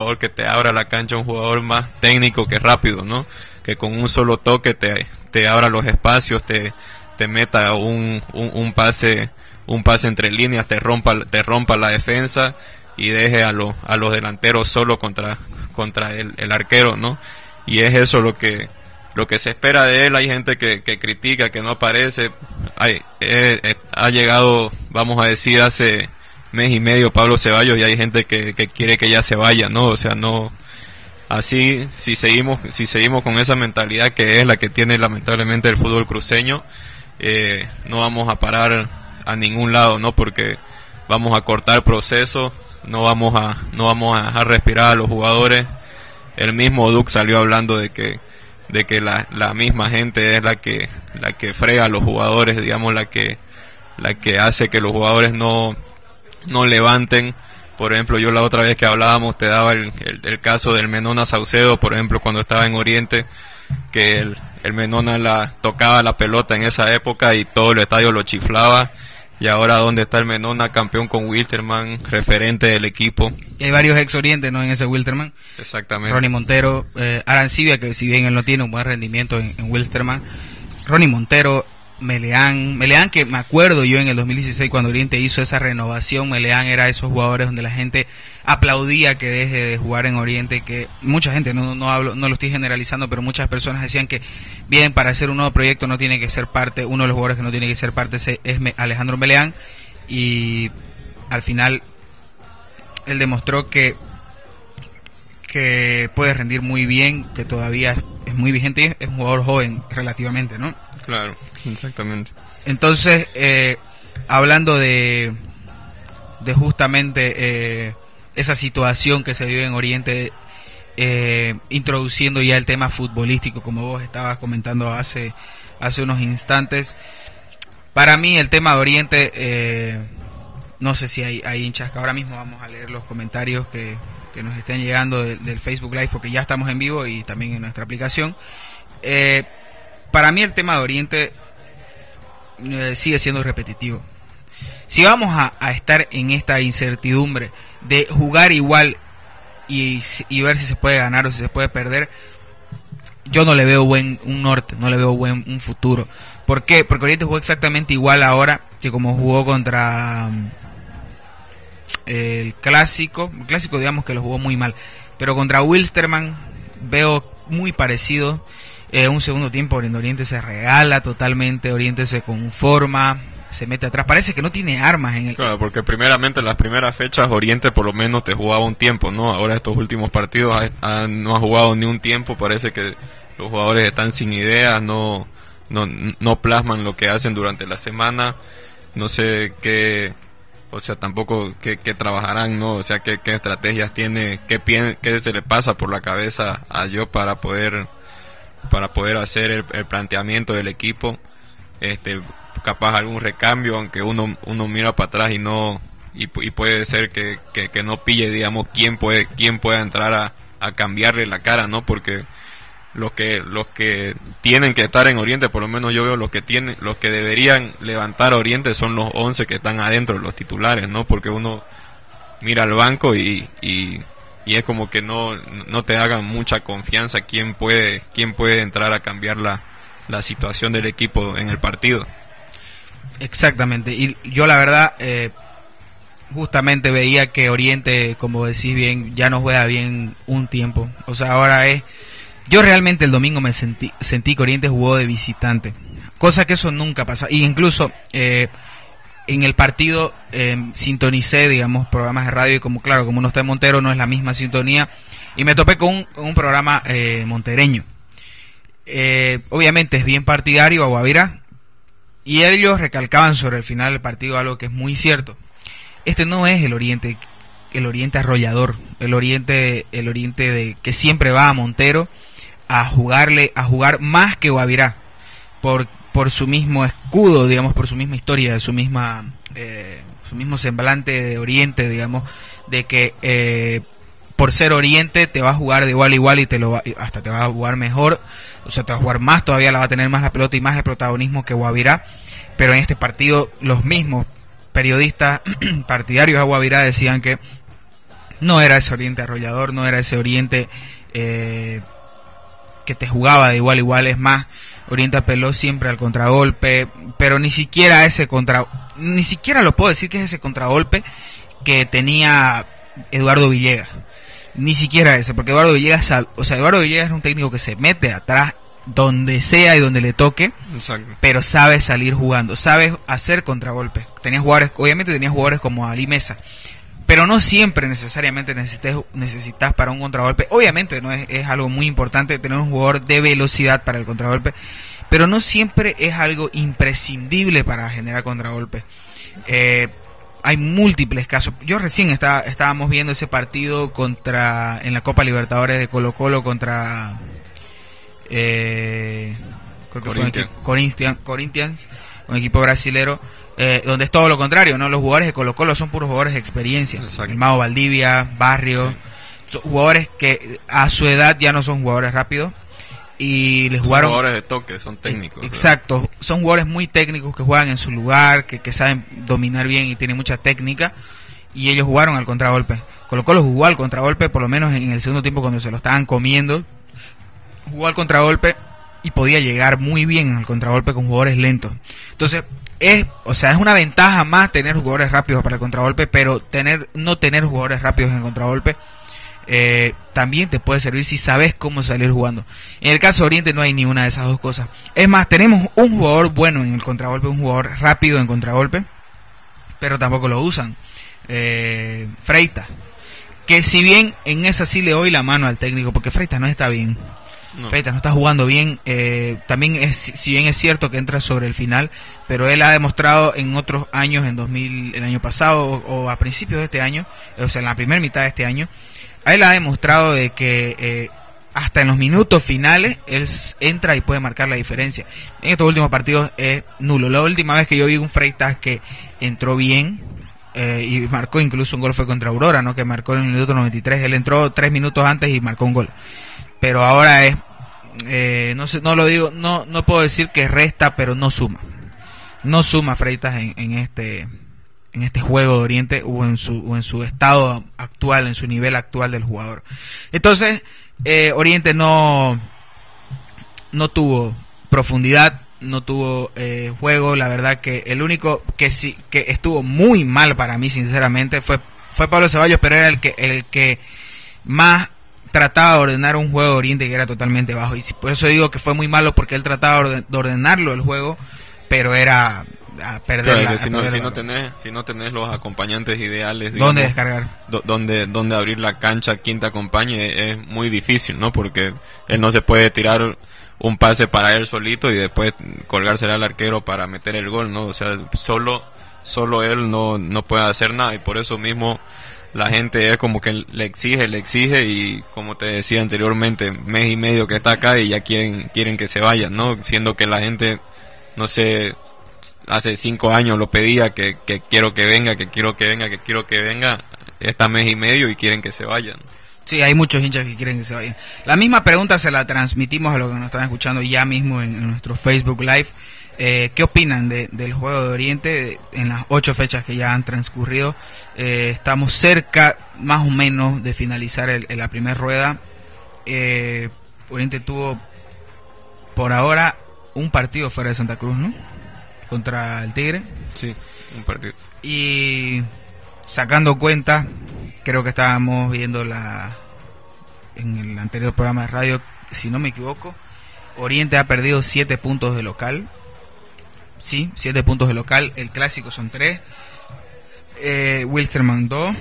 jugador que te abra la cancha, un jugador más técnico que rápido, ¿no? Que con un solo toque te, te abra los espacios, te, te meta un, un, pase un pase entre líneas, te rompa, te rompa la defensa y deje a, los a los delanteros solo contra, contra el, el, arquero, ¿no? Y es eso lo que, lo que se espera de él. Hay gente que, que critica, que no aparece. Hay, eh, eh, ha llegado, vamos a decir, hace mes y medio Pablo Ceballos y hay gente que, quiere que ya se vaya, ¿no? O sea, no así si seguimos si seguimos con esa mentalidad que es la que tiene lamentablemente el fútbol cruceño, eh, no vamos a parar a ningún lado, ¿no? Porque vamos a cortar procesos, no vamos a no vamos a dejar respirar a los jugadores. El mismo Duke salió hablando de que de que la, la misma gente es la que la que frega a los jugadores, digamos la que la que hace que los jugadores no no levanten. Por ejemplo, yo la otra vez que hablábamos te daba el, el, caso del Menona Saucedo, por ejemplo, cuando estaba en Oriente, que el, el Menona la tocaba la pelota en esa época y todo el estadio lo chiflaba. Y ahora dónde está el Menona, campeón con Wilterman, referente del equipo. Y hay varios ex Oriente, ¿no? En ese Wilterman. Exactamente. Ronnie Montero, eh, Arancibia, que si bien él no tiene un buen rendimiento en, en Wilterman. Ronnie Montero, Meleán, Meleán que me acuerdo yo en el 2016 cuando Oriente hizo esa renovación, Meleán era esos jugadores donde la gente aplaudía que deje de jugar en Oriente, que mucha gente, no, no hablo, no lo estoy generalizando, pero muchas personas decían que bien, para hacer un nuevo proyecto no tiene que ser parte, uno de los jugadores que no tiene que ser parte es Alejandro Meleán y al final él demostró que que puede rendir muy bien, que todavía es, muy vigente, es un jugador joven relativamente, ¿no? Claro, exactamente. Entonces, eh, hablando de, de justamente eh, esa situación que se vive en Oriente, eh, introduciendo ya el tema futbolístico, como vos estabas comentando hace, hace unos instantes, para mí el tema de Oriente, no sé si hay, hay hinchas que ahora mismo vamos a leer los comentarios que, que nos estén llegando del, Facebook Live, porque ya estamos en vivo y también en nuestra aplicación. Eh, para mí el tema de Oriente eh, sigue siendo repetitivo. Si vamos a, estar en esta incertidumbre de jugar igual y, ver si se puede ganar o si se puede perder, yo no le veo buen un norte, no le veo buen un futuro. ¿Por qué? Porque Oriente jugó exactamente igual ahora que como jugó contra el clásico. El clásico digamos que lo jugó muy mal. Pero contra Wilsterman veo muy parecido. Eh, un segundo tiempo Oriente se regala totalmente, Oriente se conforma, se mete atrás. Parece que no tiene armas en el. Claro, porque primeramente en las primeras fechas Oriente por lo menos te jugaba un tiempo, ¿no? Ahora estos últimos partidos no ha jugado ni un tiempo. Parece que los jugadores están sin ideas, no, no, no plasman lo que hacen durante la semana. No sé qué. O sea, tampoco qué, trabajarán, ¿no? O sea, qué, qué estrategias tiene, qué, qué se le pasa por la cabeza a yo para poder para poder hacer el, planteamiento del equipo. Este, capaz algún recambio, aunque uno, uno mira para atrás y no y, puede ser que, que, no pille, digamos, quién puede, quién pueda entrar a, a cambiarle la cara, ¿no? Porque los que los que tienen que estar en Oriente, por lo menos yo veo los que tienen, los que deberían levantar Oriente son los 11 que están adentro, los titulares, ¿no? Porque uno mira al banco y, y y es como que no, no te hagan mucha confianza quién puede, quién puede entrar a cambiar la, la situación del equipo en el partido. Exactamente, y yo la verdad eh, justamente veía que Oriente, como decís bien, ya no juega bien un tiempo. O sea, ahora es... Yo realmente el domingo me sentí, sentí que Oriente jugó de visitante, cosa que eso nunca pasa. Y incluso eh, en el partido em, sintonicé, digamos, programas de radio y como, claro, como uno está en Montero, no es la misma sintonía. Y me topé con un, programa eh, montereño. Eh, obviamente es bien partidario a Guavira. Y ellos recalcaban sobre el final del partido algo que es muy cierto. Este no es el Oriente, el Oriente arrollador, el Oriente, el Oriente de que siempre va a Montero a jugarle, a jugar más que Guavirá. Por, por su mismo escudo, digamos, por su misma historia, su misma, eh, su mismo semblante de Oriente, digamos, de que eh, por ser Oriente te va a jugar de igual a igual y te lo hasta te va a jugar mejor, o sea, te va a jugar más, todavía la va a tener más la pelota y más el protagonismo que Guavirá, pero en este partido los mismos periodistas partidarios a Guavirá decían que No era ese Oriente arrollador, no era ese Oriente eh, que te jugaba de igual a igual. Es más, Oriente apeló siempre al contragolpe, pero ni siquiera ese contra, ni siquiera lo puedo decir que es ese contragolpe que tenía Eduardo Villegas. Ni siquiera ese, porque Eduardo Villegas, o sea, Eduardo Villegas es un técnico que se mete atrás donde sea y donde le toque, pero sabe salir jugando, sabe hacer contragolpes. Tenía jugadores, obviamente tenía jugadores como Ali Mesa, pero no siempre necesariamente necesitas, necesitas para un contragolpe. Obviamente no es, algo muy importante tener un jugador de velocidad para el contragolpe, pero no siempre es algo imprescindible para generar contragolpe. Eh, hay múltiples casos. Yo recién estaba, estábamos viendo ese partido contra en la Copa Libertadores de Colo Colo contra eh, Corinthians. Corinthians, un equipo brasilero, eh, donde es todo lo contrario, ¿no? Los jugadores de Colo Colo son puros jugadores de experiencia. El Mago Valdivia, Barrio, jugadores que a su edad ya no son jugadores rápidos y les jugaron jugadores de toque son técnicos exacto. Son jugadores muy técnicos que juegan en su lugar que, que, saben dominar bien y tienen mucha técnica y ellos jugaron al contragolpe. Colo Colo jugó al contragolpe por lo menos en el segundo tiempo cuando se lo estaban comiendo. Jugó al contragolpe y podía llegar muy bien al contragolpe con jugadores lentos. Entonces, es, o sea, es una ventaja más tener jugadores rápidos para el contragolpe, pero tener, no tener jugadores rápidos en contragolpe eh, también te puede servir si sabes cómo salir jugando. En el caso de Oriente no hay ninguna de esas dos cosas. Es más, tenemos un jugador bueno en el contragolpe, un jugador rápido en contragolpe, pero tampoco lo usan. Eh, Freita. Que si bien en esa sí le doy la mano al técnico, porque Freita no está bien. No. no está jugando bien. Eh, también es, si bien es cierto que entra sobre el final, pero él ha demostrado en otros años, en 2000, el año pasado o, a principios de este año, o sea, en la primera mitad de este año, él ha demostrado de que eh, hasta en los minutos finales él entra y puede marcar la diferencia. En estos últimos partidos es nulo. La última vez que yo vi un Freitas que entró bien, eh, y marcó incluso un gol fue contra Aurora, ¿no? Que marcó en el minuto 93. Él entró tres minutos antes y marcó un gol. Pero ahora es eh, no sé, no lo digo, no, no puedo decir que resta, pero no suma. No suma Freitas en, este en este juego de Oriente o en su en su estado actual, en su nivel actual del jugador. Entonces, eh, Oriente no no tuvo profundidad, no tuvo eh, juego, la verdad que el único que sí que estuvo muy mal para mí sinceramente fue fue Pablo Ceballos, pero era el que el que más trataba de ordenar un juego de Oriente que era totalmente bajo. Y por eso digo que fue muy malo porque él trataba de ordenarlo el juego, pero era a perder si, no, si, no tenés, si no tenés los acompañantes ideales, ¿dónde descargar? donde, donde abrir la cancha, quien te acompañe, es muy difícil, ¿no? Porque él no se puede tirar un pase para él solito y después colgársela al arquero para meter el gol, ¿no? O sea, solo, solo él no, no puede hacer nada y por eso mismo la gente es como que le exige, le exige y como te decía anteriormente, mes y medio que está acá y ya quieren, quieren que se vayan, ¿no? Siendo que la gente, no sé, hace cinco años lo pedía que, que quiero que venga, que quiero que venga, que quiero que venga, está mes y medio y quieren que se vayan. Sí, hay muchos hinchas que quieren que se vayan. La misma pregunta se la transmitimos a los que nos están escuchando ya mismo en nuestro Facebook Live. Eh, ¿Qué opinan del juego de Oriente en las ocho fechas que ya han transcurrido? Eh, estamos cerca, más o menos, de finalizar la primera rueda. Eh, Oriente tuvo, por ahora, un partido fuera de Santa Cruz, ¿no? Contra el Tigre. Sí, un partido. Y sacando cuenta, creo que estábamos viendo la en el anterior programa de radio, si no me equivoco, Oriente ha perdido siete puntos de local sí, 7 puntos de local. El clásico son 3. Eh, Wilstermann 2.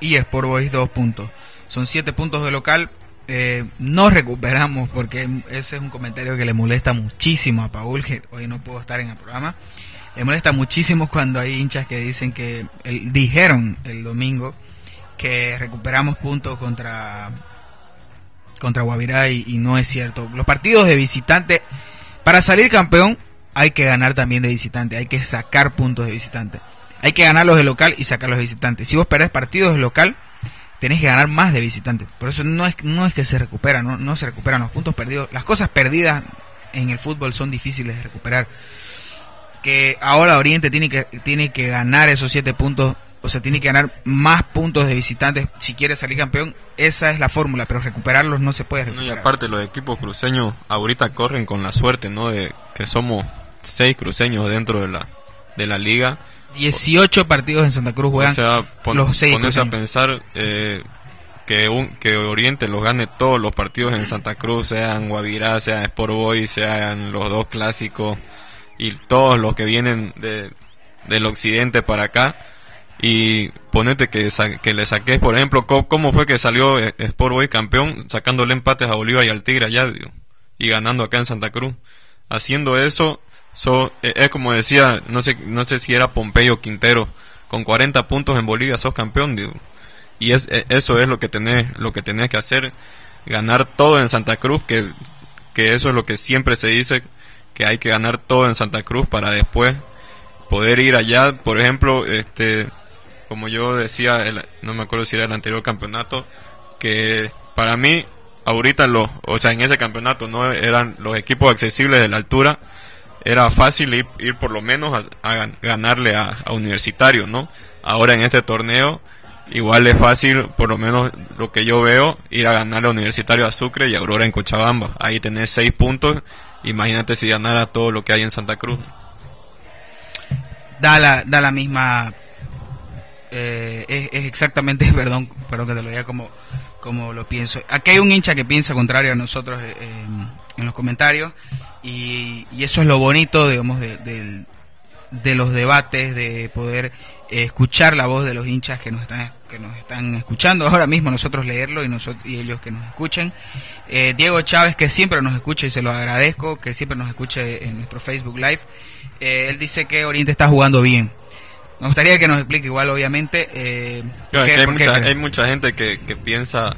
Y Sport Boys 2 puntos. Son 7 puntos de local. Eh, no recuperamos porque ese es un comentario que le molesta muchísimo a Paul, que hoy no puedo estar en el programa. Le molesta muchísimo cuando hay hinchas que dicen que dijeron el domingo que recuperamos puntos contra contra Guavirá y, y, no es cierto. Los partidos de visitante para salir campeón hay que ganar también de visitante, hay que sacar puntos de visitante. Hay que ganar los de local y sacar los de visitante. Si vos perdés partidos de local, tenés que ganar más de visitante. Por eso no es, no es que se recupera, no, no se recuperan los puntos perdidos. Las cosas perdidas en el fútbol son difíciles de recuperar. Que ahora Oriente tiene que, tiene que ganar esos siete puntos o sea, tiene que ganar más puntos de visitantes si quiere salir campeón. Esa es la fórmula, pero recuperarlos no se puede y aparte los equipos cruceños ahorita corren con la suerte, ¿no? De que somos seis cruceños dentro de la, de la liga. 18 partidos en Santa Cruz juegan o sea, los seis ponerse a pensar eh, que, un, que Oriente los gane todos los partidos en Santa Cruz, sean Guavirá, sean Sport Boys, sean los dos clásicos y todos los que vienen de, del occidente para acá y ponete que, que le saques, por ejemplo, cómo fue que salió eh, Sport Boy campeón sacándole empates a Bolívar y al Tigre allá y ganando acá en Santa Cruz. Haciendo eso, so, e, es como decía, no sé, no sé si era Pompeyo Quintero, con 40 puntos en Bolivia sos campeón, digo. Y es, e, eso es lo que tenés, lo que tenés que hacer, ganar todo en Santa Cruz, que, que eso es lo que siempre se dice, que hay que ganar todo en Santa Cruz para después poder ir allá, por ejemplo, este, como yo decía, no me acuerdo si era el anterior campeonato, que para mí, ahorita, los, o sea, en ese campeonato no eran los equipos accesibles de la altura, era fácil ir, ir por lo menos a, ganarle a, Universitario, ¿no? Ahora en este torneo, igual es fácil, por lo menos lo que yo veo, ir a ganarle a Universitario a Sucre y Aurora en Cochabamba. Ahí tenés seis puntos, imagínate si ganara todo lo que hay en Santa Cruz. Da la, da la misma eh, es, exactamente, perdón, perdón que te lo diga como, como lo pienso. Aquí hay un hincha que piensa contrario a nosotros eh, en los comentarios y, eso es lo bonito, digamos, de, de, los debates, de poder escuchar la voz de los hinchas que nos están que nos están escuchando. Ahora mismo nosotros leerlo y nosotros y ellos que nos escuchen. Eh, Diego Chávez que siempre nos escucha y se lo agradezco que siempre nos escuche en nuestro Facebook Live él dice que Oriente está jugando bien me gustaría que nos explique igual, obviamente. Eh, hay, mucha, hay mucha gente que, que piensa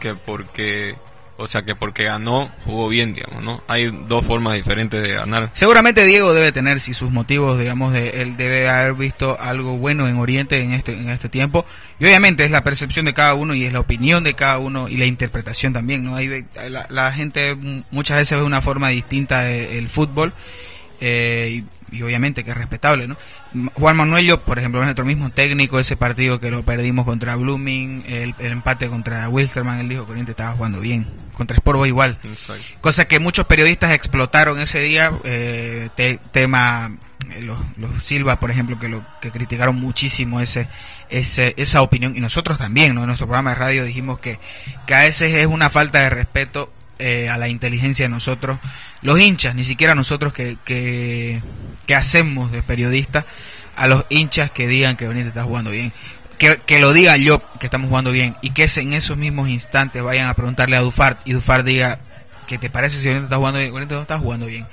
que porque o sea que porque ganó, jugó bien, digamos, ¿no? Hay dos formas diferentes de ganar. Seguramente Diego debe tener si sus motivos, digamos, de él debe haber visto algo bueno en Oriente en este en este tiempo. Y obviamente es la percepción de cada uno y es la opinión de cada uno y la interpretación también, ¿no? Hay, la, la gente muchas veces ve una forma distinta el fútbol eh, y, obviamente que es respetable, ¿no? Juan Manuel, por ejemplo, nuestro mismo técnico, ese partido que lo perdimos contra Blooming, el, empate contra Wilstermann, él dijo que Oriente estaba jugando bien, contra Sporbo igual. Cosa que muchos periodistas explotaron ese día, eh, tema eh, los, los, Silva, por ejemplo, que lo que criticaron muchísimo ese, ese, esa opinión y nosotros también, ¿no? En nuestro programa de radio dijimos que, que a veces es una falta de respeto eh, a la inteligencia de nosotros, los hinchas, ni siquiera nosotros que, que, hacemos de periodistas, a los hinchas que digan que Benítez está jugando bien. Que, que, lo diga yo que estamos jugando bien y que en esos mismos instantes vayan a preguntarle a Dufart y Dufart diga que te parece si Benítez está jugando bien, Benítez no está jugando bien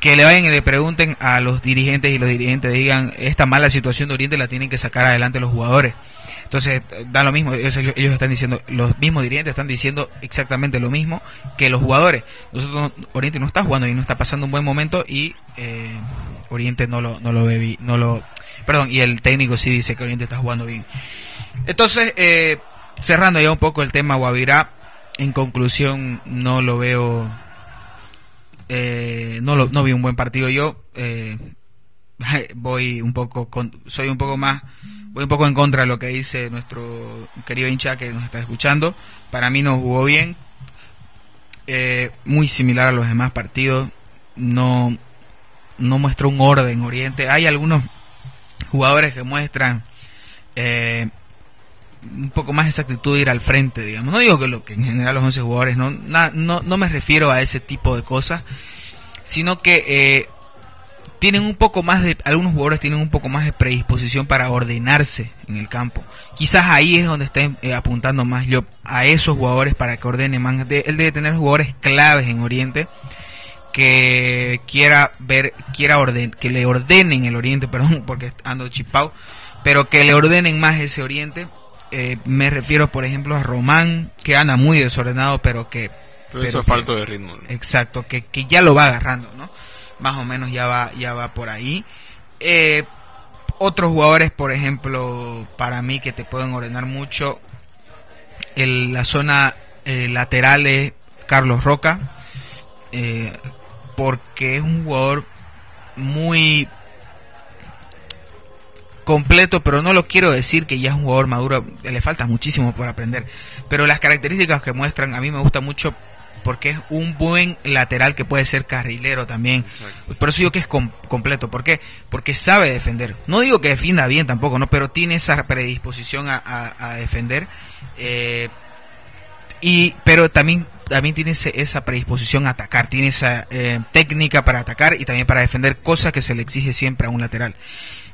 que le vayan y le pregunten a los dirigentes y los dirigentes digan esta mala situación de Oriente la tienen que sacar adelante los jugadores. Entonces, da lo mismo, ellos, están diciendo, los mismos dirigentes están diciendo exactamente lo mismo que los jugadores. Nosotros, Oriente no está jugando y no está pasando un buen momento y eh, Oriente no lo, no lo ve, no lo, perdón, y el técnico sí dice que Oriente está jugando bien. Entonces, eh, cerrando ya un poco el tema Guavirá, en conclusión no lo veo eh, no, lo, no vi un buen partido yo. Eh, voy un poco, soy un poco más, voy un poco en contra de lo que dice nuestro querido hincha que nos está escuchando. Para mí no jugó bien, eh, muy similar a los demás partidos. No, no muestra un orden Oriente. Hay algunos jugadores que muestran un poco más esa actitud de ir al frente, digamos. No digo que lo que en general los 11 jugadores, no, no, no me refiero a ese tipo de cosas, sino que eh, tienen un poco más de, algunos jugadores tienen un poco más de predisposición para ordenarse en el campo. Quizás ahí es donde está eh, apuntando más yo a esos jugadores para que ordenen más. él debe tener jugadores claves en Oriente que quiera ver, quiera orden, que le ordenen el Oriente, perdón, porque ando chipao, pero que le ordenen más ese Oriente eh, me refiero, por ejemplo, a Román, que anda muy desordenado, pero que... Pero, eso es falta de ritmo. Exacto, que, que, ya lo va agarrando, ¿no? Más o menos ya va, ya va por ahí. Eh, otros jugadores, por ejemplo, para mí que te pueden ordenar mucho, en la zona eh, lateral es Carlos Roca, porque es un jugador muy completo, pero no lo quiero decir que ya es un jugador maduro, le falta muchísimo por aprender. Pero las características que muestran a mí me gusta mucho porque es un buen lateral que puede ser carrilero también. Por eso digo que es completo. ¿Por qué? Porque sabe defender. No digo que defienda bien tampoco, ¿no? Pero tiene esa predisposición a, defender. Eh, y, pero también, también tiene esa predisposición a atacar. Tiene esa eh, técnica para atacar y también para defender, cosas que se le exige siempre a un lateral.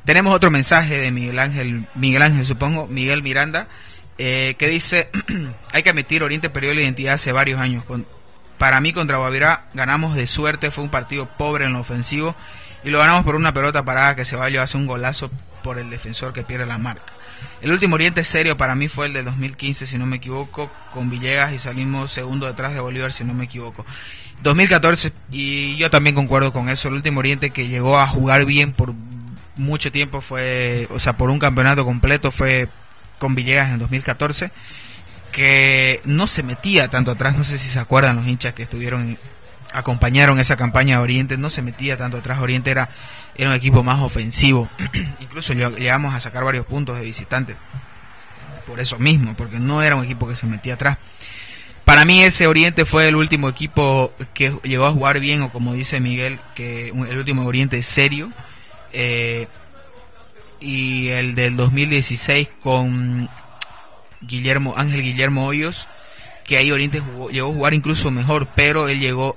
Tenemos otro mensaje de Miguel Ángel, Miguel Ángel supongo, Miguel Miranda. Eh, que dice, hay que admitir, Oriente perdió la identidad hace varios años. Para mí contra Guavirá ganamos de suerte, fue un partido pobre en lo ofensivo y lo ganamos por una pelota parada que se Ceballos hace un golazo por el defensor que pierde la marca. El último Oriente serio para mí fue el de 2015, si no me equivoco, con Villegas y salimos segundo detrás de Bolívar, si no me equivoco. 2014, y yo también concuerdo con eso, el último Oriente que llegó a jugar bien por mucho tiempo fue, o sea, por un campeonato completo fue con Villegas en 2014 que no se metía tanto atrás, no sé si se acuerdan los hinchas que estuvieron acompañaron esa campaña de Oriente, no se metía tanto atrás, Oriente era, era un equipo más ofensivo, incluso llegamos a sacar varios puntos de visitante, por eso mismo, porque no era un equipo que se metía atrás. Para mí ese Oriente fue el último equipo que llegó a jugar bien, o como dice Miguel, que el último Oriente serio, eh, y el del 2016 con Guillermo, Ángel Guillermo Hoyos, que ahí Oriente llegó a jugar incluso mejor, pero él llegó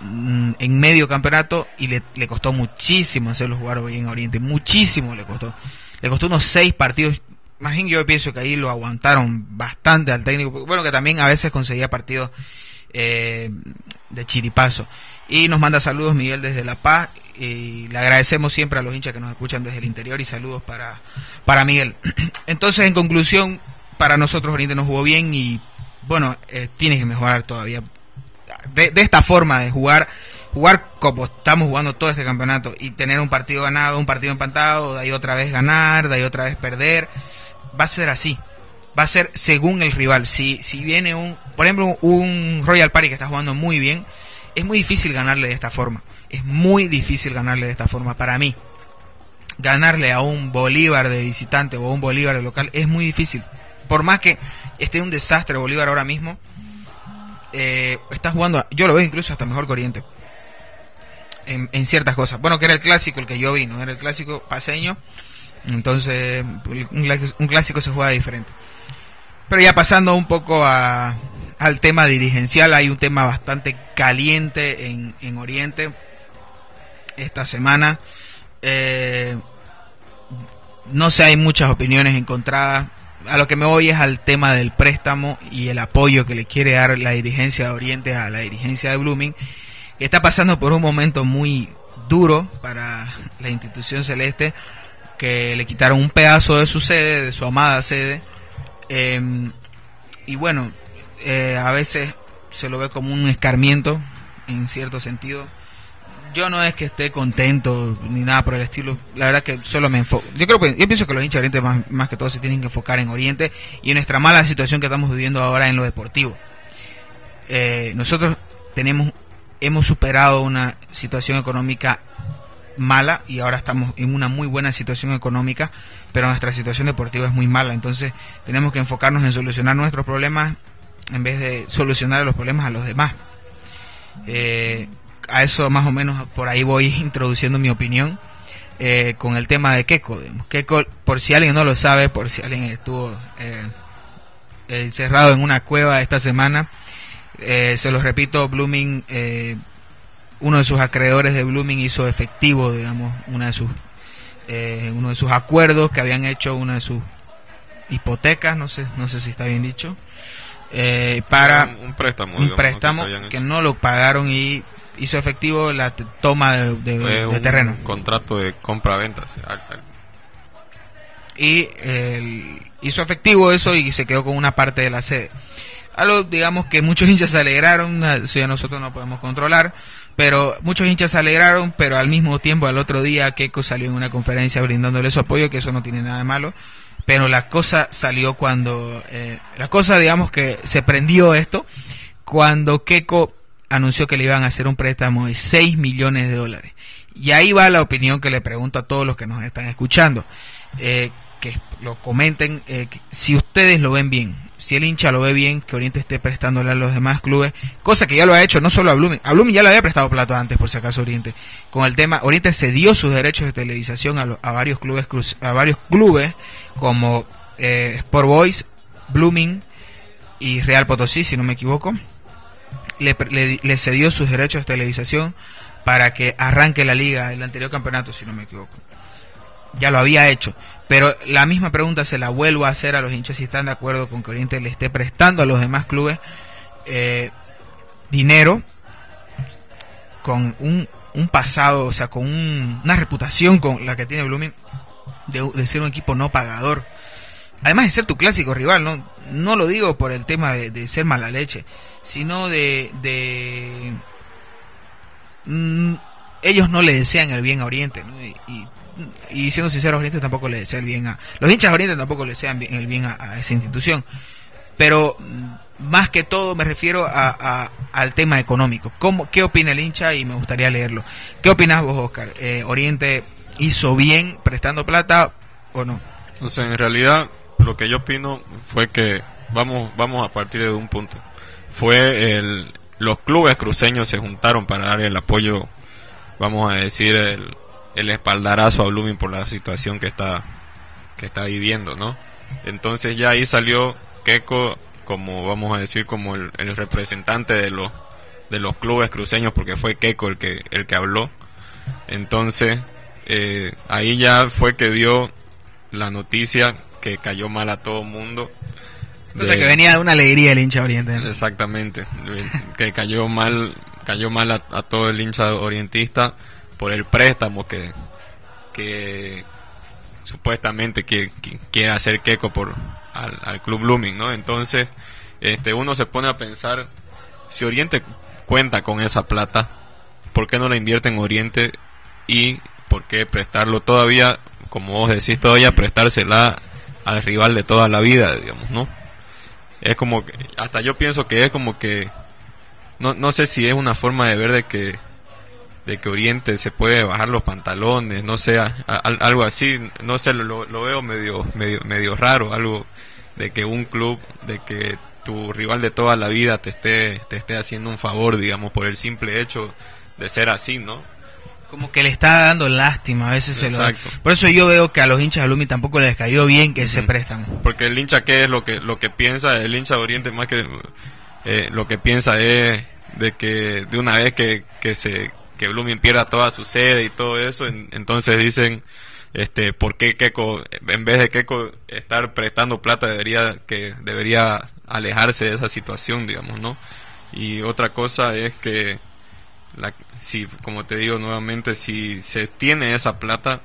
mm, en medio campeonato y le, costó muchísimo hacerlo jugar hoy en Oriente, muchísimo le costó. Le costó unos seis partidos. Bien yo pienso que ahí lo aguantaron bastante al técnico. Bueno, que también a veces conseguía partidos eh, de chiripazo. Y nos manda saludos Miguel desde La Paz y le agradecemos siempre a los hinchas que nos escuchan desde el interior y saludos para, para Miguel. Entonces, en conclusión, para nosotros Oriente no jugó bien y bueno, eh, tiene que mejorar todavía. De, esta forma de jugar, jugar como estamos jugando todo este campeonato y tener un partido ganado, un partido empatado, de ahí otra vez ganar, de ahí otra vez perder, va a ser así. Va a ser según el rival. Si, si viene un, por ejemplo, un Royal Party que está jugando muy bien, es muy difícil ganarle de esta forma. Es muy difícil ganarle de esta forma para mí. Ganarle a un Bolívar de visitante o a un Bolívar de local es muy difícil por más que esté un desastre Bolívar ahora mismo, eh, está jugando, yo lo veo incluso hasta mejor que Oriente. En, ciertas cosas. Bueno, que era el clásico el que yo vi, ¿no? Era el clásico paseño. Entonces, un, clásico se juega diferente. Pero ya pasando un poco a, al tema dirigencial, hay un tema bastante caliente en, en Oriente esta semana. Eh, no sé, hay muchas opiniones encontradas. A lo que me voy es al tema del préstamo y el apoyo que le quiere dar la dirigencia de Oriente a la dirigencia de Blooming, está pasando por un momento muy duro para la institución celeste, que le quitaron un pedazo de su sede, de su amada sede, em, y bueno, eh, a veces se lo ve como un escarmiento, en cierto sentido, yo no es que esté contento ni nada por el estilo. La verdad que solo me enfoco. Yo creo que yo pienso que los hinchas de Oriente más, más que todo se tienen que enfocar en Oriente y en nuestra mala situación que estamos viviendo ahora en lo deportivo. Eh, nosotros tenemos hemos superado una situación económica mala y ahora estamos en una muy buena situación económica, pero nuestra situación deportiva es muy mala. Entonces tenemos que enfocarnos en solucionar nuestros problemas en vez de solucionar los problemas a los demás. Eh, a eso más o menos por ahí voy introduciendo mi opinión eh, con el tema de Keiko. Keiko, por si alguien no lo sabe, por si alguien estuvo eh, encerrado en una cueva esta semana, eh, se lo repito, Blooming, uno de sus acreedores de Blooming hizo efectivo, digamos, una de sus, uno de sus acuerdos que habían hecho, una de sus hipotecas, no sé, no sé si está bien dicho. Para un, préstamo, un préstamo que no lo pagaron y hizo efectivo la toma de, terreno. contrato de compra-venta. Y hizo efectivo eso y se quedó con una parte de la sede. Algo, digamos, que muchos hinchas se alegraron, eso ya nosotros no podemos controlar, pero muchos hinchas se alegraron, pero al mismo tiempo, al otro día, Keiko salió en una conferencia brindándole su apoyo, que eso no tiene nada de malo, pero la cosa salió cuando, eh, la cosa, digamos, que se prendió esto, cuando Keiko anunció que le iban a hacer un préstamo de 6 millones de dólares. Y ahí va la opinión que le pregunto a todos los que nos están escuchando. eh, que lo comenten, eh, si ustedes lo ven bien, si el hincha lo ve bien, que Oriente esté prestándole a los demás clubes, cosa que ya lo ha hecho no solo a Blooming, a Blooming ya le había prestado plata antes por si acaso Oriente, con el tema, Oriente cedió sus derechos de televisación a, a varios clubes a varios clubes como eh, Sport Boys, Blooming y Real Potosí, si no me equivoco, le, le cedió sus derechos de televisación para que arranque la liga, el anterior campeonato, si no me equivoco. Ya lo había hecho. Pero la misma pregunta se la vuelvo a hacer a los hinchas si están de acuerdo con que Oriente le esté prestando a los demás clubes eh, dinero con un, un, pasado, o sea, con una reputación con la que tiene Blooming de, ser un equipo no pagador. Además de ser tu clásico rival, no, no lo digo por el tema de, ser mala leche, sino de... de mm, ellos no le desean el bien a Oriente, ¿no? y siendo sincero, Oriente tampoco le desea el bien a. Los hinchas Oriente tampoco le desean el bien a, esa institución. Pero mm, más que todo me refiero a, al tema económico. ¿Cómo, ¿Qué opina el hincha? Y me gustaría leerlo. ¿Qué opinas vos, Oscar? Eh, ¿Oriente hizo bien prestando plata o no? O en realidad lo que yo opino fue que vamos, vamos a partir de un punto. Fue el, los clubes cruceños se juntaron para dar el apoyo, vamos a decir, el, el espaldarazo a Blooming por la situación que está que está viviendo, ¿no? Entonces ya ahí salió Keiko como vamos a decir como el, representante de los de los clubes cruceños porque fue Keiko el que el que habló. Entonces eh, ahí ya fue que dio la noticia que cayó mal a todo el mundo. O sea que venía de una alegría el hincha oriente. Exactamente, que cayó mal cayó mal a todo el hincha orientista por el préstamo que, que supuestamente quiere, quiere hacer Keco por al, club Blooming, ¿no? Entonces, este uno se pone a pensar si Oriente cuenta con esa plata, ¿por qué no la invierte en Oriente y por qué prestarlo todavía, como vos decís, todavía prestársela al rival de toda la vida, digamos, ¿no? Es como que, hasta yo pienso que es como que no, no sé si es una forma de ver de que de que Oriente se puede bajar los pantalones, no sé, algo así, no sé, lo, veo medio, medio, medio raro, algo de que un club, de que tu rival de toda la vida te esté, te esté haciendo un favor, digamos, por el simple hecho de ser así, ¿no? Como que le está dando lástima, a veces se lo... Por eso yo veo que a los hinchas de Lumi tampoco les cayó bien que se prestan. Porque el hincha, ¿qué es lo que, lo que piensa? El hincha de Oriente más que... Eh, lo que piensa es de que de una vez que, que se que Blooming pierda toda su sede y todo eso, entonces dicen, este, ¿por qué Keiko, en vez de Keiko estar prestando plata, debería, que debería alejarse de esa situación, digamos, ¿no? Y otra cosa es que, la, si, como te digo nuevamente, si se tiene esa plata,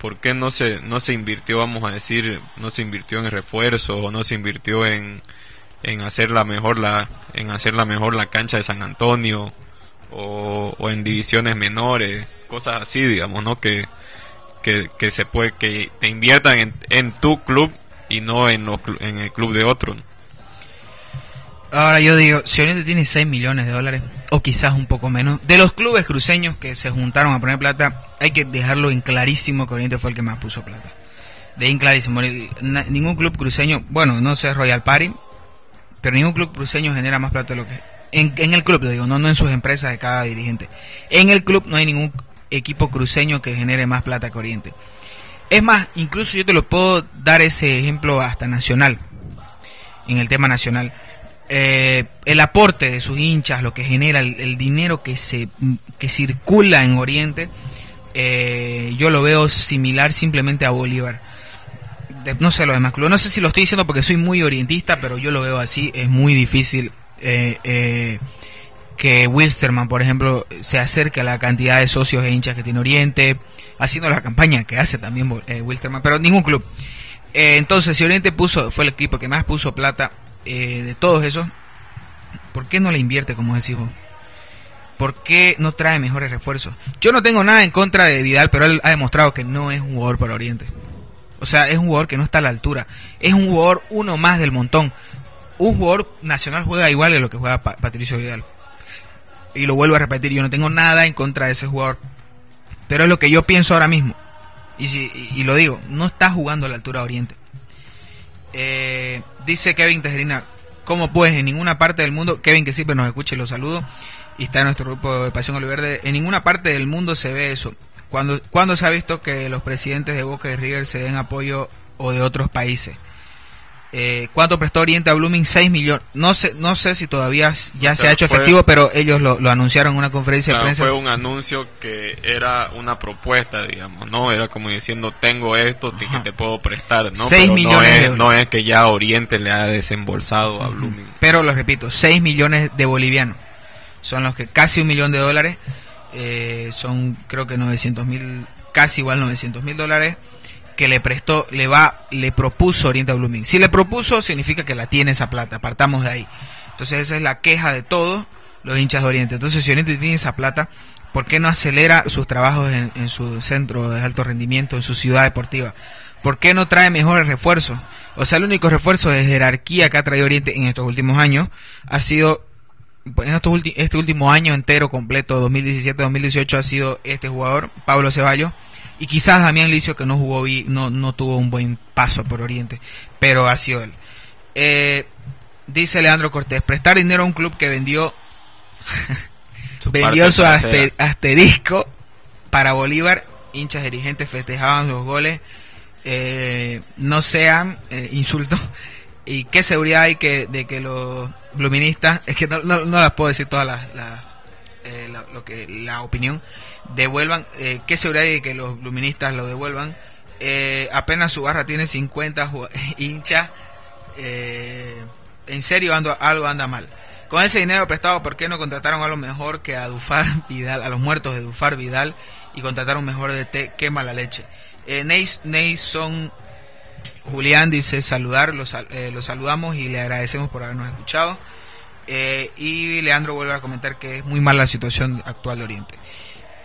¿por qué no se, no se invirtió, vamos a decir, no se invirtió en refuerzo o no se invirtió en, en hacer la mejor la, en hacer la mejor la cancha de San Antonio o, en divisiones menores, cosas así, digamos, ¿no? Que, que, se puede, que te inviertan en, en tu club y no en, en el club de otro. Ahora yo digo, si Oriente tiene 6 millones de dólares, o quizás un poco menos, de los clubes cruceños que se juntaron a poner plata, hay que dejarlo en clarísimo que Oriente fue el que más puso plata. De en clarísimo. Ningún club cruceño, bueno, no sé Royal Party, pero ningún club cruceño genera más plata de lo que en, el club, digo, no, no en sus empresas de cada dirigente. En el club no hay ningún equipo cruceño que genere más plata que Oriente. Es más, incluso yo te lo puedo dar ese ejemplo hasta nacional, en el tema nacional. Eh, el aporte de sus hinchas, lo que genera, el, dinero que, se, que circula en Oriente, eh, yo lo veo similar simplemente a Bolívar. no sé los demás clubes, no sé si lo estoy diciendo porque soy muy orientista, pero yo lo veo así, es muy difícil eh, eh, que Wilsterman, por ejemplo, se acerque a la cantidad de socios e hinchas que tiene Oriente, haciendo la campaña que hace también eh, Wilsterman, pero ningún club. Eh, entonces, si Oriente puso, fue el equipo que más puso plata de todos esos, ¿por qué no le invierte, como decimos? ¿Por qué no trae mejores refuerzos? Yo no tengo nada en contra de Vidal, pero él ha demostrado que no es un jugador para Oriente. O sea, es un jugador que no está a la altura. Es un jugador uno más del montón un jugador nacional juega igual de lo que juega Patricio Vidal. Y lo vuelvo a repetir, yo no tengo nada en contra de ese jugador. Pero es lo que yo pienso ahora mismo. Y, si, y, lo digo, no está jugando a la altura de Oriente. Eh, dice Kevin Tejerina, ¿cómo pues en ninguna parte del mundo, Kevin que siempre nos escuche, lo saludo, y está en nuestro grupo de Pasión Oliverde, en ninguna parte del mundo se ve eso. Cuando, cuando se ha visto que los presidentes de Boca y River se den apoyo o de otros países? Eh, ¿Cuánto prestó Oriente a Blooming? 6 millones. No sé, no sé si todavía ya se ha hecho efectivo, pero ellos lo, anunciaron en una conferencia de prensa. Fue un anuncio que era una propuesta, digamos, ¿no? Era como diciendo, tengo esto que te puedo prestar, ¿no? 6 millones no es, que ya Oriente le ha desembolsado a Blooming. Pero lo repito, 6 millones de bolivianos. Son los que casi un millón de dólares. Eh, son creo que 900 mil, casi igual 900 mil dólares que le prestó, le va, le propuso Oriente a Blooming. Si le propuso, significa que la tiene esa plata, partamos de ahí. Entonces esa es la queja de todos los hinchas de Oriente. Entonces si Oriente tiene esa plata, ¿por qué no acelera sus trabajos en, su centro de alto rendimiento, en su ciudad deportiva? ¿Por qué no trae mejores refuerzos? O sea, el único refuerzo de jerarquía que ha traído Oriente en estos últimos años ha sido en estos este último año entero completo, 2017-2018, ha sido este jugador, Pablo Ceballos, y quizás Damián Licio que no jugó no, no tuvo un buen paso por Oriente, pero ha sido él. Eh, dice Leandro Cortés, prestar dinero a un club que vendió vendió su asterisco para Bolívar, hinchas dirigentes festejaban los goles, eh, no sean eh, insultos. ¿Y qué seguridad hay que de que los bluministas, es que no, no, las puedo decir todas las, lo que la opinión, devuelvan, eh, seguridad hay de que los luministas lo devuelvan. Eh, apenas su barra tiene 50 hinchas. Eh, en serio ando, algo anda mal. Con ese dinero prestado, ¿por qué no contrataron a lo mejor que a Dufar Vidal, a los muertos de Dufar Vidal y contrataron mejor de té? Qué mala leche. Eh, Neyson Julián dice saludar, los, eh, los saludamos y le agradecemos por habernos escuchado. Eh, y Leandro vuelve a comentar que es muy mala la situación actual de Oriente.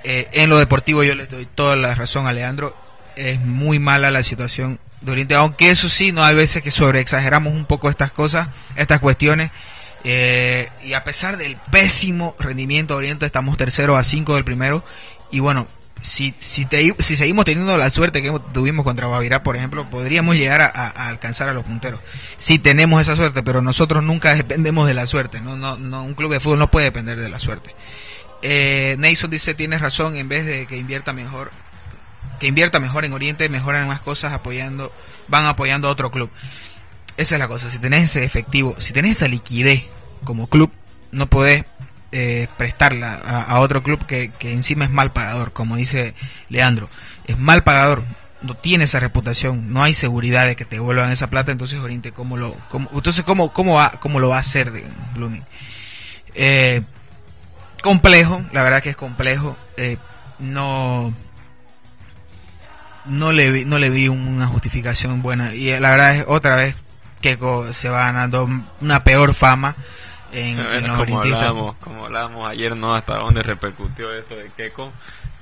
Eh, en lo deportivo yo le doy toda la razón a Leandro. Es muy mala la situación de Oriente, aunque eso sí, no hay veces que sobreexageramos un poco estas cosas, estas cuestiones. Eh, y a pesar del pésimo rendimiento de Oriente, estamos tercero a cinco del primero. Y bueno, si, si, si seguimos teniendo la suerte que tuvimos contra Bavirá, por ejemplo, podríamos llegar a, alcanzar a los punteros. Si tenemos esa suerte, pero nosotros nunca dependemos de la suerte. No, no, no, un club de fútbol no puede depender de la suerte. Eh, dice, tienes razón, en vez de que invierta mejor, que invierta mejor en Oriente, mejoran más cosas apoyando, van apoyando a otro club. Esa es la cosa, si tenés ese efectivo, si tenés esa liquidez como club, no podés eh, prestarla a, otro club que, encima es mal pagador, como dice Leandro. Es mal pagador, no tiene esa reputación, no hay seguridad de que te devuelvan esa plata, entonces Oriente, ¿cómo lo, cómo, entonces, ¿cómo, cómo, va, ¿cómo lo va a hacer de Blooming? Eh, complejo, la verdad que es complejo. Eh, no no le vi, no le vi una justificación buena y la verdad es otra vez que se va ganando una peor fama en, como hablábamos, como hablábamos ayer no hasta dónde repercutió esto de Keiko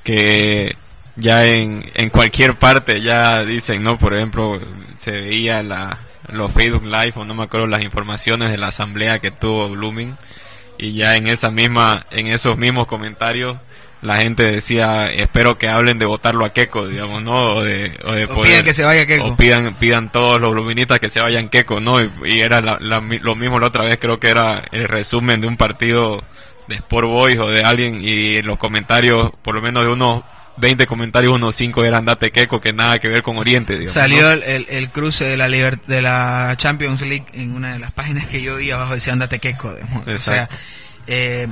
que ya en, en cualquier parte ya dicen no por ejemplo se veía la los Facebook Live o no me acuerdo las informaciones de la asamblea que tuvo Blooming y ya en esa misma en esos mismos comentarios la gente decía espero que hablen de votarlo a Keco digamos no o de, o de pidan que se vaya Keco o pidan pidan todos los luministas que se vayan Keco no y, era lo mismo la otra vez creo que era el resumen de un partido de Sport Boys o de alguien y los comentarios por lo menos de unos 20 comentarios, unos 5 eran Date Queco, que nada que ver con Oriente. Salió el, el, cruce de la de la Champions League en una de las páginas que yo vi abajo decía Date Queco. O sea, eh,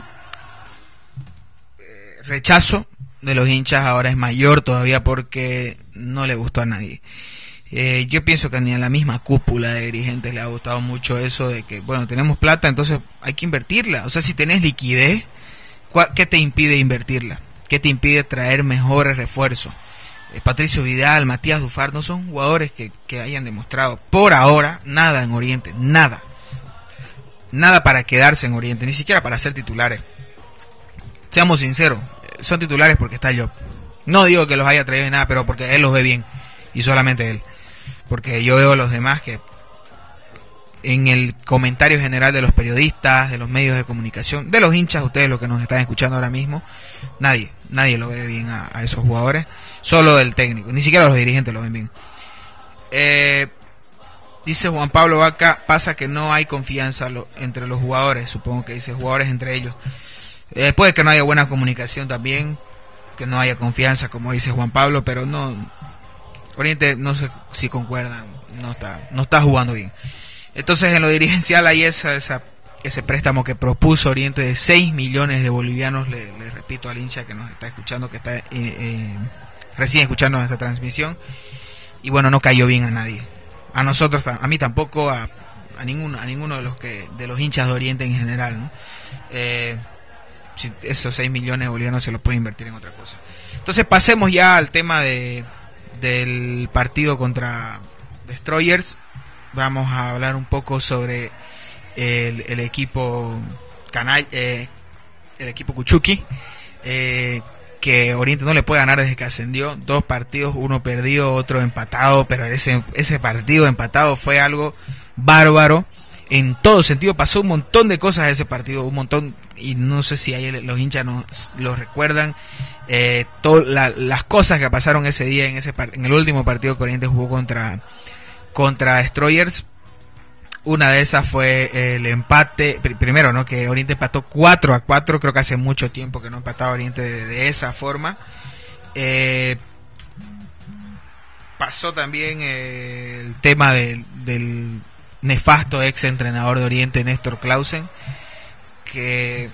rechazo de los hinchas ahora es mayor todavía porque no le gustó a nadie. Eh, yo pienso que ni a la misma cúpula de dirigentes le ha gustado mucho eso de que, bueno, tenemos plata, entonces hay que invertirla. O sea, si tenés liquidez, ¿qué te impide invertirla? ¿Qué te impide traer mejores refuerzos? Eh, Patricio Vidal, Matías Dufar, no son jugadores que, hayan demostrado por ahora nada en Oriente, nada. Nada para quedarse en Oriente, ni siquiera para ser titulares. Seamos sinceros, son titulares porque está yo. No digo que los haya traído nada, pero porque él los ve bien. Y solamente él. Porque yo veo a los demás que en el comentario general de los periodistas, de los medios de comunicación, de los hinchas, ustedes los que nos están escuchando ahora mismo, nadie, nadie lo ve bien a, esos jugadores, solo el técnico, ni siquiera los dirigentes lo ven bien. Eh, dice Juan Pablo Vaca, pasa que no hay confianza entre los jugadores, supongo que dice jugadores entre ellos. Eh, puede que no haya buena comunicación también, que no haya confianza, como dice Juan Pablo, pero no, Oriente no sé si concuerdan, no está, no está jugando bien. Entonces en lo dirigencial hay esa, esa, ese préstamo que propuso Oriente de 6 millones de bolivianos, le, repito al hincha que nos está escuchando, que está eh, eh, recién escuchando esta transmisión, y bueno, no cayó bien a nadie. A nosotros, a mí tampoco, a, a ninguno, a ninguno de los que de los hinchas de Oriente en general, ¿no? Eh, si esos 6 millones bolivianos se los puede invertir en otra cosa. Entonces pasemos ya al tema de, del partido contra Destroyers. Vamos a hablar un poco sobre el, equipo canal, eh, el equipo Kuchuki, eh, que Oriente no le puede ganar desde que ascendió. Dos partidos, uno perdido, otro empatado, pero ese, ese partido empatado fue algo bárbaro. En todo sentido, pasó un montón de cosas ese partido, un montón, y no sé si ahí los hinchas nos lo recuerdan eh, las cosas que pasaron ese día en ese en el último partido que Oriente jugó contra contra Destroyers. Una de esas fue el empate primero no que Oriente empató 4 a 4 creo que hace mucho tiempo que no empataba Oriente de, esa forma. Eh, pasó también eh, el tema del nefasto ex entrenador de Oriente Néstor Clausen que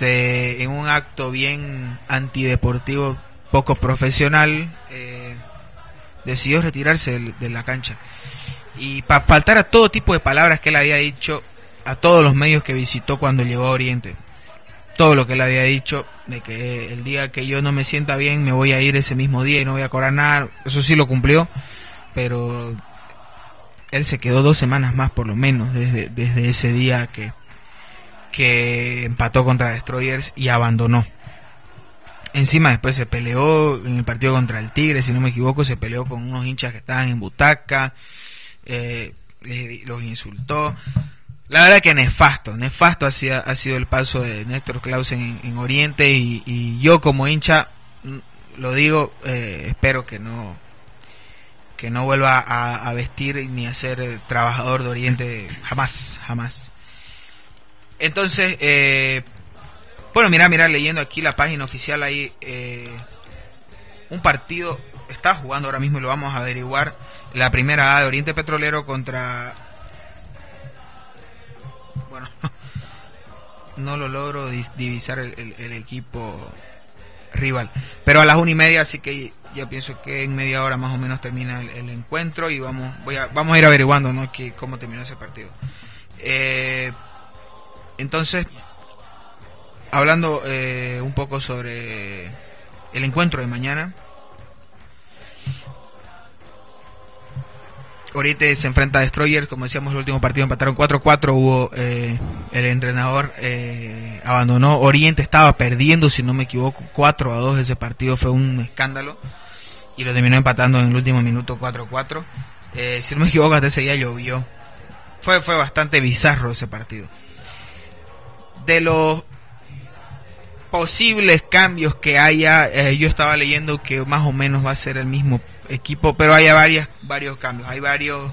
en un acto bien antideportivo, poco profesional, eh, decidió retirarse de, la cancha. Y para faltar a todo tipo de palabras que él había dicho a todos los medios que visitó cuando llegó a Oriente. Todo lo que él había dicho, de que el día que yo no me sienta bien me voy a ir ese mismo día y no voy a cobrar nada, eso sí lo cumplió, pero él se quedó dos semanas más por lo menos desde, desde ese día que, que empató contra Destroyers y abandonó. Encima después se peleó en el partido contra el Tigre, si no me equivoco, se peleó con unos hinchas que estaban en butaca, eh, los insultó. La verdad que nefasto, nefasto ha sido, ha sido el paso de Néstor Clausen en, Oriente y, yo como hincha mm, lo digo, eh, espero que no que no vuelva a, vestir ni a ser trabajador de Oriente jamás, jamás. Entonces, eh, bueno, mira, mira, leyendo aquí la página oficial, hay eh, un partido, está jugando ahora mismo y lo vamos a averiguar, la primera A de Oriente Petrolero contra... Bueno, no lo logro divisar el, equipo rival. Pero a las una y media, así que ya pienso que en media hora más o menos termina el, encuentro y vamos, voy a, vamos a ir averiguando ¿no? que, cómo terminó ese partido. Eh, entonces, hablando eh, un poco sobre el encuentro de mañana. Oriente se enfrenta a Destroyer, como decíamos, el último partido empataron 4-4, hubo eh, el entrenador eh, abandonó, Oriente estaba perdiendo, si no me equivoco, 4 a 2 ese partido, fue un escándalo, y lo terminó empatando en el último minuto 4-4, si no me equivoco, hasta ese día llovió, fue, fue bastante bizarro ese partido. De los posibles cambios que haya, eh, yo estaba leyendo que más o menos va a ser el mismo equipo, pero hay varias, varios cambios, hay varios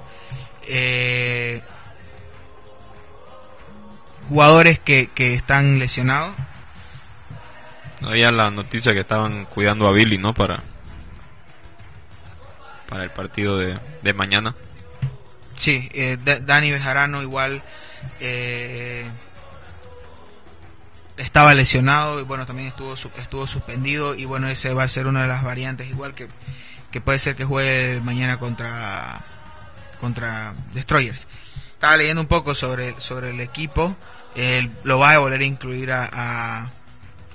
eh, jugadores que, que están lesionados. No había la noticia que estaban cuidando a Billy, ¿no? Para, para el partido de, de mañana. Sí, eh, Dani Bejarano igual eh, estaba lesionado y bueno, también estuvo estuvo suspendido y bueno, ese va a ser una de las variantes igual que, que puede ser que juegue mañana contra contra Destroyers. Estaba leyendo un poco sobre, sobre el equipo, lo va a volver a incluir a,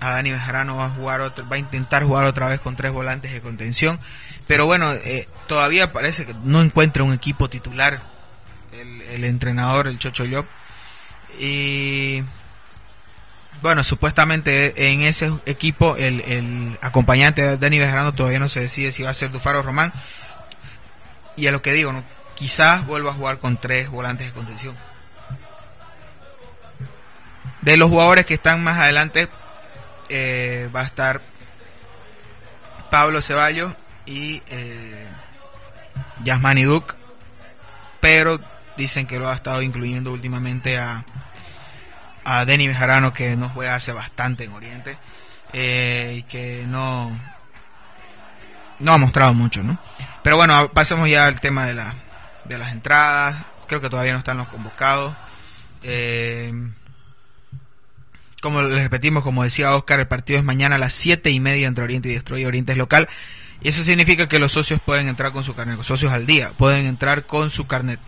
a, Dani Bejarano, va a jugar va a intentar jugar otra vez con tres volantes de contención, pero bueno, eh, todavía parece que no encuentra un equipo titular el, el entrenador, el Chocho Llop. Y bueno, supuestamente en ese equipo el, acompañante de Dani Bejarano todavía no se decide si va a ser Dufaro o Román. Y a lo que digo, quizás vuelva a jugar con tres volantes de contención. De los jugadores que están más adelante, eh, va a estar Pablo Ceballos y eh, Yasmani Duke, pero dicen que lo ha estado incluyendo últimamente a, a Denny Bejarano, que no juega hace bastante en Oriente eh, y que no, no ha mostrado mucho, ¿no? Pero bueno, pasemos ya al tema de, la, de las entradas. Creo que todavía no están los convocados. Eh, como les repetimos, como decía Oscar, el partido es mañana a las 7 y media entre Oriente y Destroy. Oriente es local. Y eso significa que los socios pueden entrar con su carnet. Los socios al día pueden entrar con su carnet.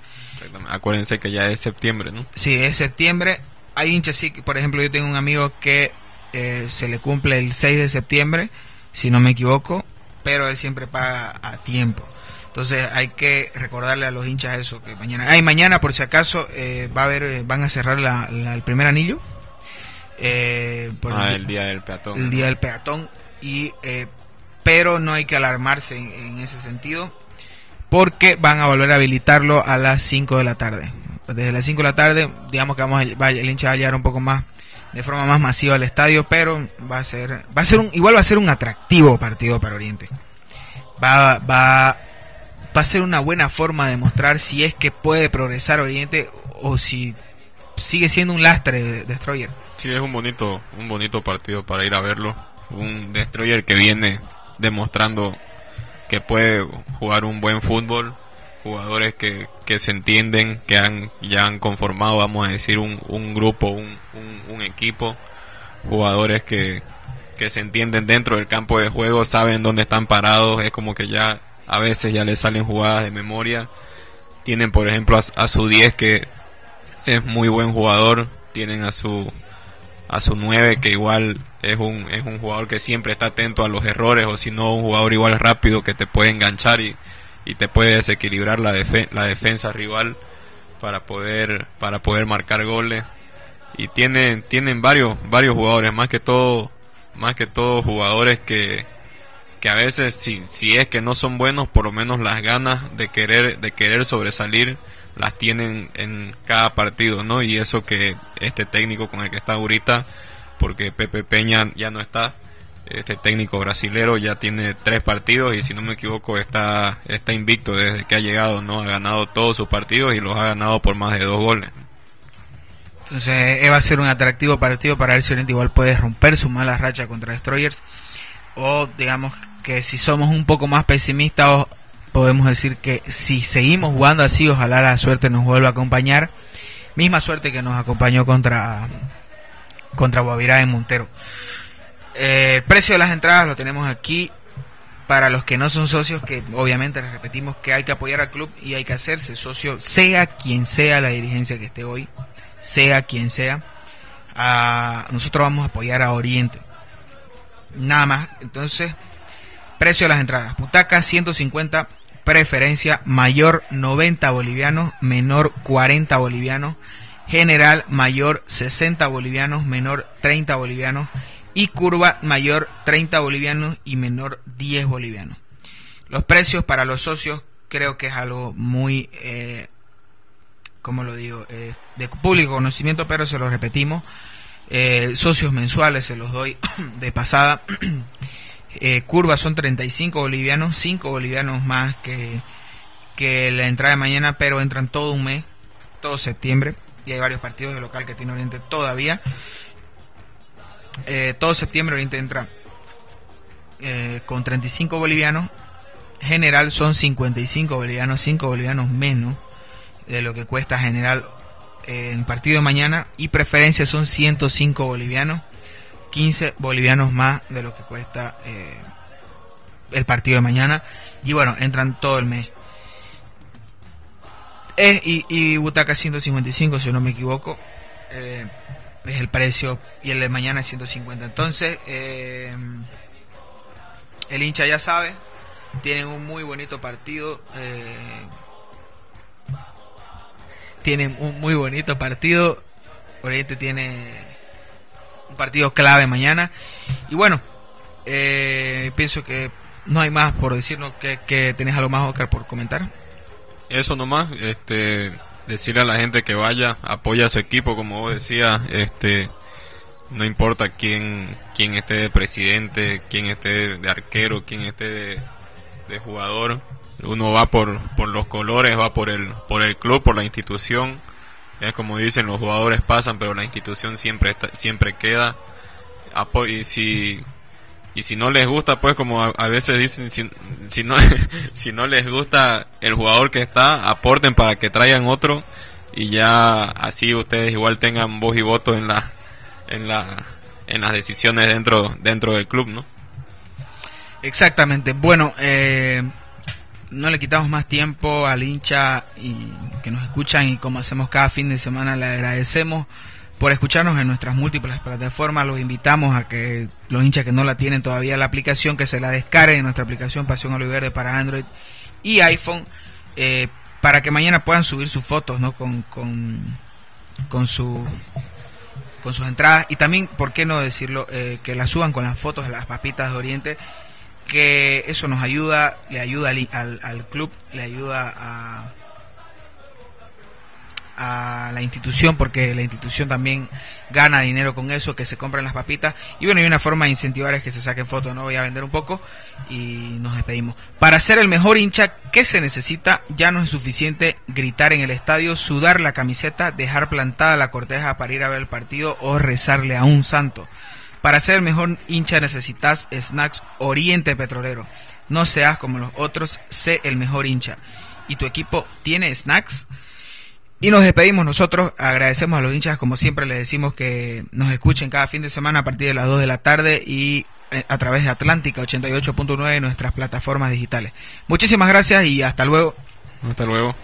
Acuérdense que ya es septiembre, ¿no? Sí, es septiembre. Hay hinchas, sí, por ejemplo, yo tengo un amigo que eh, se le cumple el 6 de septiembre, si no me equivoco, pero él siempre paga a tiempo. Entonces hay que recordarle a los hinchas eso, que mañana... Ay, mañana por si acaso eh, va a haber, eh, van a cerrar el primer anillo eh, ah, el, día del peatón. El día del peatón. Y, eh, pero no hay que alarmarse en, ese sentido porque van a volver a habilitarlo a las 5 de la tarde. Desde las 5 de la tarde, digamos que vamos a, el hincha va a llegar un poco más de forma más masiva al estadio, pero va a ser va a ser un igual va a ser un atractivo partido para Oriente. Va va va a ser una buena forma de mostrar si es que puede progresar Oriente o si sigue siendo un lastre de Destroyer. Sí, es un bonito, un bonito partido para ir a verlo. Un Destroyer que viene demostrando que puede jugar un buen fútbol. Jugadores que, que se entienden, que han, ya han conformado, vamos a decir, un, un grupo, un, un, equipo. Jugadores que, que se entienden dentro del campo de juego, saben dónde están parados. Es como que ya a veces ya les salen jugadas de memoria. Tienen, por ejemplo, a, a su 10 que es muy buen jugador. Tienen a su a su 9 que igual es un, es un jugador que siempre está atento a los errores o si no un jugador igual rápido que te puede enganchar y, y te puede desequilibrar la, la defensa rival para poder para poder marcar goles y tienen tienen varios varios jugadores más que todo más que todo jugadores que que a veces si, si es que no son buenos por lo menos las ganas de querer de querer sobresalir las tienen en cada partido, ¿no? Y eso que este técnico con el que está ahorita, porque Pepe Peña ya no está, este técnico brasilero ya tiene tres partidos y si no me equivoco está, está invicto desde que ha llegado, ¿no? Ha ganado todos sus partidos y los ha ganado por más de dos goles. Entonces eh, va a ser un atractivo partido para ver si Oriente igual puede romper su mala racha contra Destroyers o digamos que si somos un poco más pesimistas podemos decir que si seguimos jugando así, ojalá la suerte nos vuelva a acompañar. Misma suerte que nos acompañó contra, contra Guavirá en Montero. Eh, el precio de las entradas lo tenemos aquí. Para los que no son socios, que obviamente les repetimos que hay que apoyar al club y hay que hacerse socio, sea quien sea la dirigencia que esté hoy, sea quien sea. nosotros vamos a apoyar a Oriente. Nada más. Entonces, precio de las entradas. Putaca 150 preferencia mayor 90 bolivianos, menor 40 bolivianos, general mayor 60 bolivianos, menor 30 bolivianos y curva mayor 30 bolivianos y menor 10 bolivianos. Los precios para los socios creo que es algo muy, eh, como lo digo, eh, de público conocimiento, pero se lo repetimos. Eh, socios mensuales se los doy de pasada. eh, curvas son 35 bolivianos, 5 bolivianos más que, que la entrada de mañana, pero entran todo un mes, todo septiembre, y hay varios partidos de local que tiene Oriente todavía. Eh, todo septiembre Oriente entra eh, con 35 bolivianos, general son 55 bolivianos, 5 bolivianos menos de lo que cuesta general en el partido de mañana, y preferencia son 105 bolivianos 15 bolivianos más de lo que cuesta eh, el partido de mañana. Y bueno, entran todo el mes. Eh, y, y, Butaca 155, si no me equivoco. Eh, es el precio. Y el de mañana es 150. Entonces, el hincha ya sabe. Tienen un muy bonito partido. tienen un muy bonito partido. Oriente tiene partido clave mañana. Y bueno, eh, pienso que no hay más por decirnos que, que tenés algo más, Oscar, por comentar. Eso nomás, este, decirle a la gente que vaya, apoya a su equipo, como vos decías, este, no importa quién, quién esté de presidente, quién esté de arquero, quién esté de, jugador, uno va por, por los colores, va por el, por el club, por la institución. Es como dicen, los jugadores pasan, pero la institución siempre siempre queda. Y si, y si no les gusta, pues como a, veces dicen, si, si, no, si no les gusta el jugador que está, aporten para que traigan otro y ya así ustedes igual tengan voz y voto en la, en la, en las decisiones dentro, dentro del club, ¿no? Exactamente. Bueno, eh, no le quitamos más tiempo al hincha y que nos escuchan y como hacemos cada fin de semana le agradecemos por escucharnos en nuestras múltiples plataformas. Los invitamos a que los hinchas que no la tienen todavía la aplicación, que se la descarguen en nuestra aplicación Pasión Oliverde para Android y iPhone, eh, para que mañana puedan subir sus fotos ¿no? con, con, con, su, con sus entradas y también, ¿por qué no decirlo? Eh, que la suban con las fotos de las papitas de Oriente que eso nos ayuda, le ayuda al, al, club, le ayuda a, a la institución porque la institución también gana dinero con eso, que se compran las papitas. Y bueno, hay una forma de incentivar es que se saquen fotos, no voy a vender un poco y nos despedimos. Para ser el mejor hincha, ¿qué se necesita? Ya no es suficiente gritar en el estadio, sudar la camiseta, dejar plantada la corteja para ir a ver el partido o rezarle a un santo. Para ser el mejor hincha necesitas Snacks Oriente Petrolero. No seas como los otros, sé el mejor hincha. ¿Y tu equipo tiene snacks? Y nos despedimos nosotros, agradecemos a los hinchas, como siempre les decimos que nos escuchen cada fin de semana a partir de las 2 de la tarde y eh, a través de Atlántica 88.9 nuestras plataformas digitales. Muchísimas gracias y hasta luego. Hasta luego.